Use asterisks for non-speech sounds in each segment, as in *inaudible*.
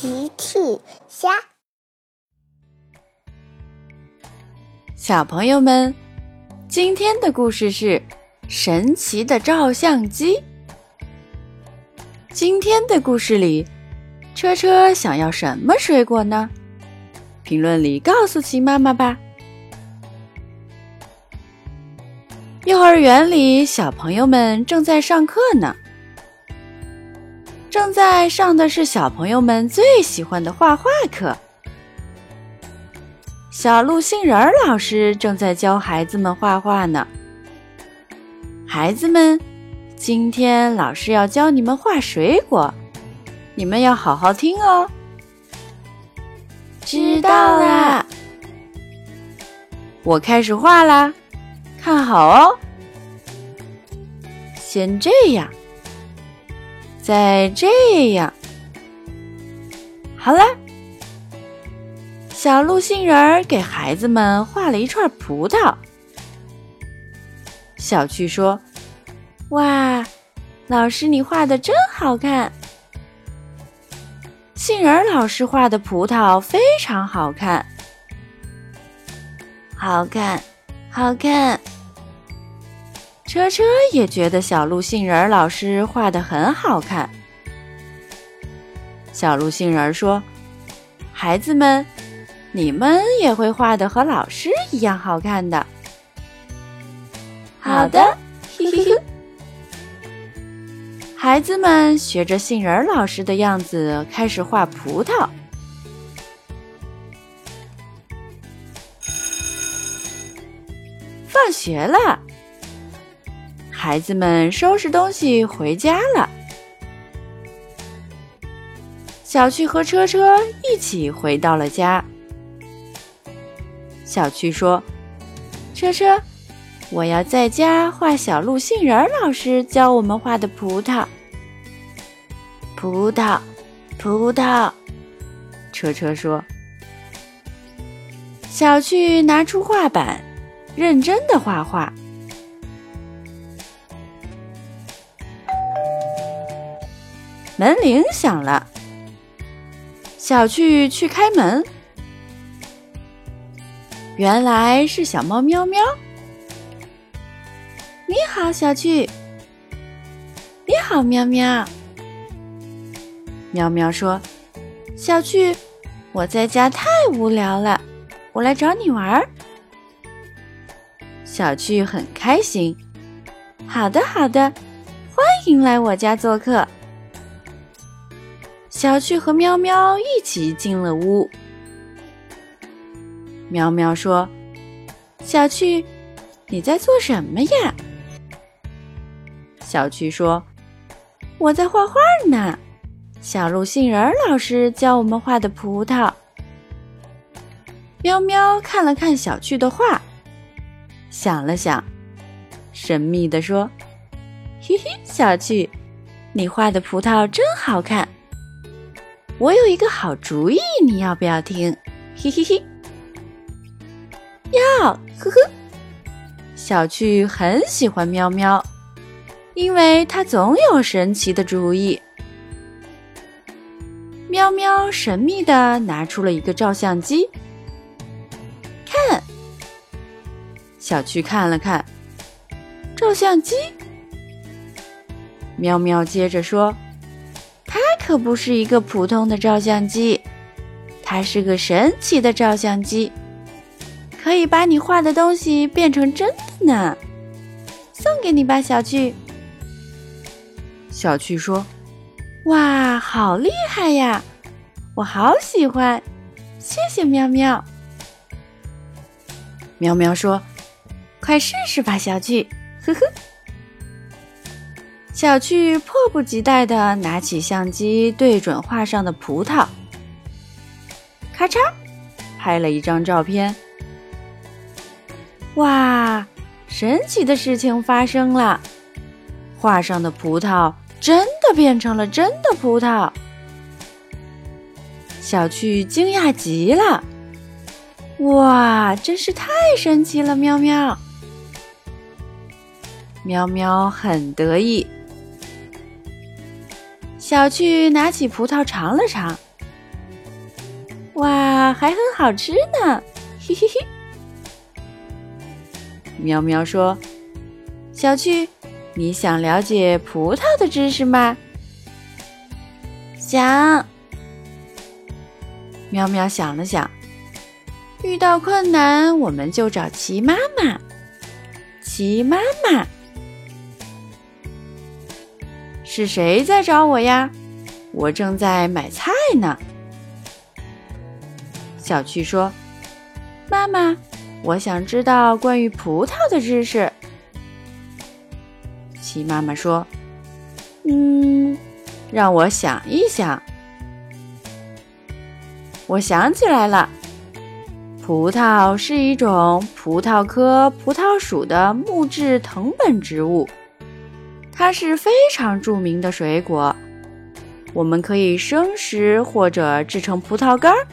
奇趣虾，小朋友们，今天的故事是神奇的照相机。今天的故事里，车车想要什么水果呢？评论里告诉奇妈妈吧。幼儿园里，小朋友们正在上课呢。正在上的是小朋友们最喜欢的画画课。小鹿杏仁儿老师正在教孩子们画画呢。孩子们，今天老师要教你们画水果，你们要好好听哦。知道啦，我开始画啦，看好哦。先这样。再这样，好啦。小鹿杏仁儿给孩子们画了一串葡萄。小趣说：“哇，老师你画的真好看！”杏仁儿老师画的葡萄非常好看，好看，好看。车车也觉得小鹿杏仁老师画的很好看。小鹿杏仁说：“孩子们，你们也会画的和老师一样好看的。”好的，嘿嘿嘿。孩子们学着杏仁老师的样子开始画葡萄。放学了。孩子们收拾东西回家了。小趣和车车一起回到了家。小趣说：“车车，我要在家画小鹿杏仁老师教我们画的葡萄。”葡萄，葡萄。车车说：“小趣拿出画板，认真的画画。”门铃响了，小趣去开门，原来是小猫喵喵。你好，小趣。你好，喵喵。喵喵说：“小趣，我在家太无聊了，我来找你玩儿。”小趣很开心。好的，好的，欢迎来我家做客。小趣和喵喵一起进了屋。喵喵说：“小趣，你在做什么呀？”小趣说：“我在画画呢。小鹿杏仁老师教我们画的葡萄。”喵喵看了看小趣的画，想了想，神秘地说：“ *laughs* 嘿嘿，小趣，你画的葡萄真好看。”我有一个好主意，你要不要听？嘿嘿嘿，要，呵呵。小趣很喜欢喵喵，因为它总有神奇的主意。喵喵神秘的拿出了一个照相机，看。小趣看了看，照相机。喵喵接着说。可不是一个普通的照相机，它是个神奇的照相机，可以把你画的东西变成真的呢。送给你吧，小趣。小趣说：“哇，好厉害呀！我好喜欢，谢谢喵喵。”喵喵说：“快试试吧，小趣。”呵呵。小趣迫不及待地拿起相机，对准画上的葡萄，咔嚓，拍了一张照片。哇，神奇的事情发生了！画上的葡萄真的变成了真的葡萄。小趣惊讶极了，哇，真是太神奇了！喵喵，喵喵很得意。小趣拿起葡萄尝了尝，哇，还很好吃呢！嘿嘿嘿。喵喵说：“小趣，你想了解葡萄的知识吗？”想。喵喵想了想，遇到困难我们就找齐妈妈。齐妈妈，是谁在找我呀？我正在买菜呢。小趣说：“妈妈，我想知道关于葡萄的知识。”齐妈妈说：“嗯，让我想一想。我想起来了，葡萄是一种葡萄科葡萄属的木质藤本植物，它是非常著名的水果。我们可以生食或者制成葡萄干儿。”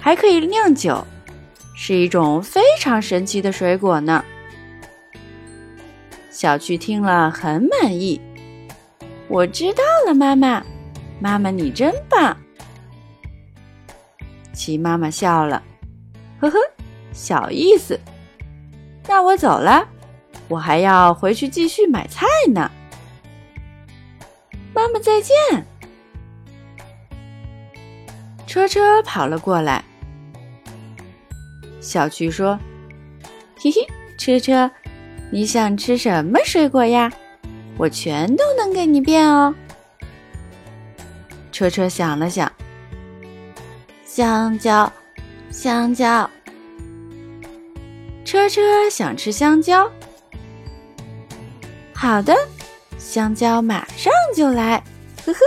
还可以酿酒，是一种非常神奇的水果呢。小趣听了很满意。我知道了，妈妈，妈妈你真棒。齐妈妈笑了，呵呵，小意思。那我走了，我还要回去继续买菜呢。妈妈再见。车车跑了过来。小菊说：“嘿嘿，车车，你想吃什么水果呀？我全都能给你变哦。”车车想了想：“香蕉，香蕉。”车车想吃香蕉。好的，香蕉马上就来。呵呵。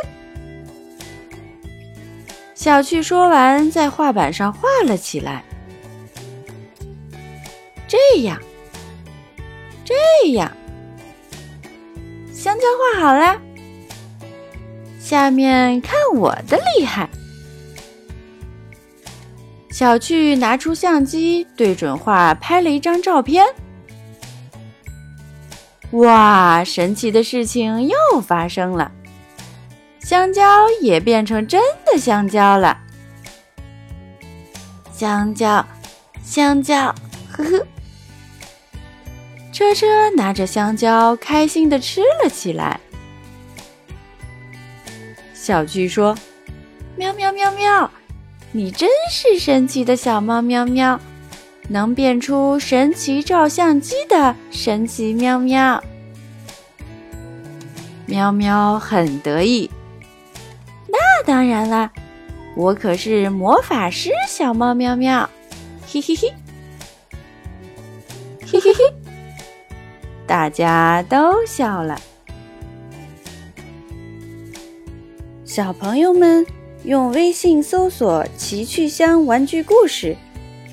小趣说完，在画板上画了起来。这样，这样，香蕉画好了。下面看我的厉害！小趣拿出相机，对准画拍了一张照片。哇，神奇的事情又发生了，香蕉也变成真的香蕉了。香蕉，香蕉，呵呵。车车拿着香蕉，开心的吃了起来。小巨说：“喵喵喵喵，你真是神奇的小猫喵喵，能变出神奇照相机的神奇喵喵。”喵喵很得意。那当然了，我可是魔法师小猫喵喵，嘿嘿嘿，嘿嘿嘿。大家都笑了。小朋友们用微信搜索“奇趣箱玩具故事”，